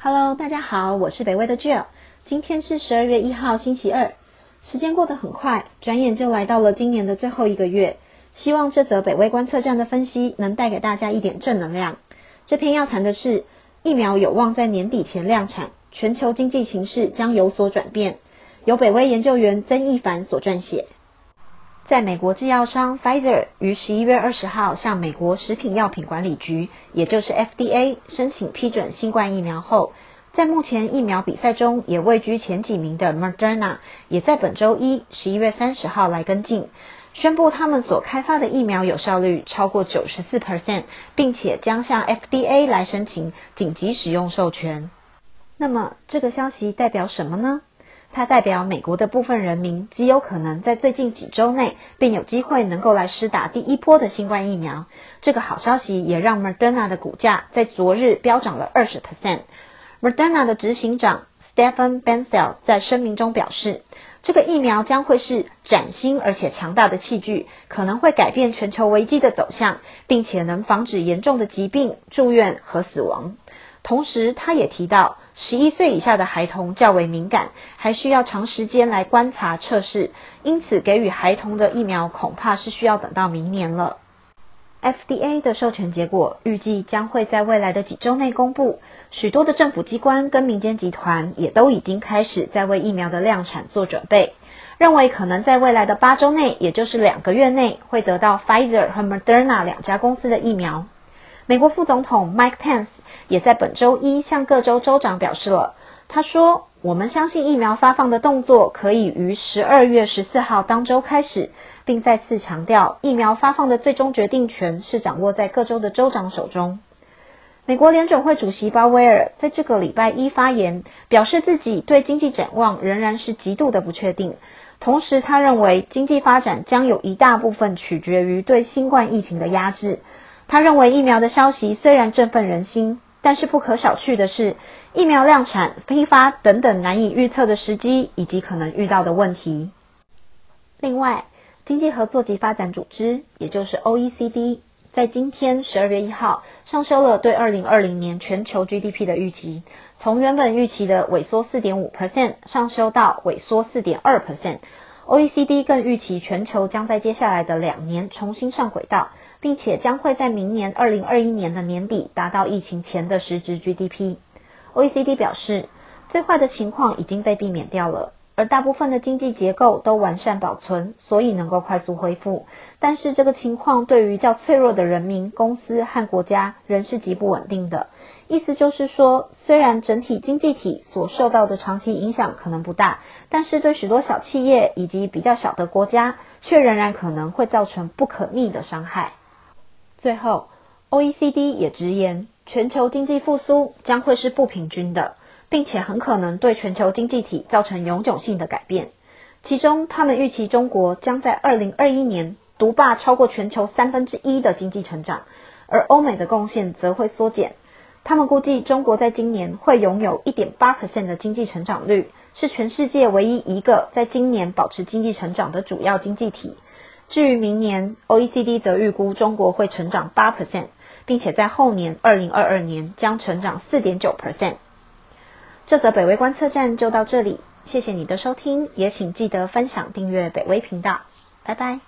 Hello，大家好，我是北威的 Jill。今天是十二月一号，星期二。时间过得很快，转眼就来到了今年的最后一个月。希望这则北威观测站的分析能带给大家一点正能量。这篇要谈的是疫苗有望在年底前量产，全球经济形势将有所转变。由北威研究员曾义凡所撰写。在美国制药商 Pfizer 于十一月二十号向美国食品药品管理局，也就是 FDA 申请批准新冠疫苗后，在目前疫苗比赛中也位居前几名的 Moderna，也在本周一十一月三十号来跟进，宣布他们所开发的疫苗有效率超过九十四 percent，并且将向 FDA 来申请紧急使用授权。那么这个消息代表什么呢？它代表美国的部分人民极有可能在最近几周内便有机会能够来施打第一波的新冠疫苗。这个好消息也让 Moderna 的股价在昨日飙涨了二十 percent。Moderna 的执行长 Stephen Bancel 在声明中表示，这个疫苗将会是崭新而且强大的器具，可能会改变全球危机的走向，并且能防止严重的疾病、住院和死亡。同时，他也提到，十一岁以下的孩童较为敏感，还需要长时间来观察测试，因此给予孩童的疫苗恐怕是需要等到明年了。FDA 的授权结果预计将会在未来的几周内公布，许多的政府机关跟民间集团也都已经开始在为疫苗的量产做准备，认为可能在未来的八周内，也就是两个月内，会得到 Pfizer 和 Moderna 两家公司的疫苗。美国副总统 Mike Pence。也在本周一向各州州长表示了。他说：“我们相信疫苗发放的动作可以于十二月十四号当周开始，并再次强调，疫苗发放的最终决定权是掌握在各州的州长手中。”美国联准会主席鲍威尔在这个礼拜一发言，表示自己对经济展望仍然是极度的不确定。同时，他认为经济发展将有一大部分取决于对新冠疫情的压制。他认为疫苗的消息虽然振奋人心。但是不可小觑的是，疫苗量产、批发等等难以预测的时机，以及可能遇到的问题。另外，经济合作及发展组织，也就是 OECD，在今天十二月一号上修了对二零二零年全球 GDP 的预期，从原本预期的萎缩四点五 percent 上修到萎缩四点二 percent。OECD 更预期全球将在接下来的两年重新上轨道，并且将会在明年二零二一年的年底达到疫情前的实质 GDP。OECD 表示，最坏的情况已经被避免掉了。而大部分的经济结构都完善保存，所以能够快速恢复。但是这个情况对于较脆弱的人民、公司和国家仍是极不稳定的。意思就是说，虽然整体经济体所受到的长期影响可能不大，但是对许多小企业以及比较小的国家，却仍然可能会造成不可逆的伤害。最后，OECD 也直言，全球经济复苏将会是不平均的。并且很可能对全球经济体造成永久性的改变。其中，他们预期中国将在二零二一年独霸超过全球三分之一的经济成长，而欧美的贡献则会缩减。他们估计中国在今年会拥有一点八 percent 的经济成长率，是全世界唯一一个在今年保持经济成长的主要经济体。至于明年，OECD 则预估中国会成长八 percent，并且在后年二零二二年将成长四点九 percent。这则北威观测站就到这里，谢谢你的收听，也请记得分享订阅北威频道，拜拜。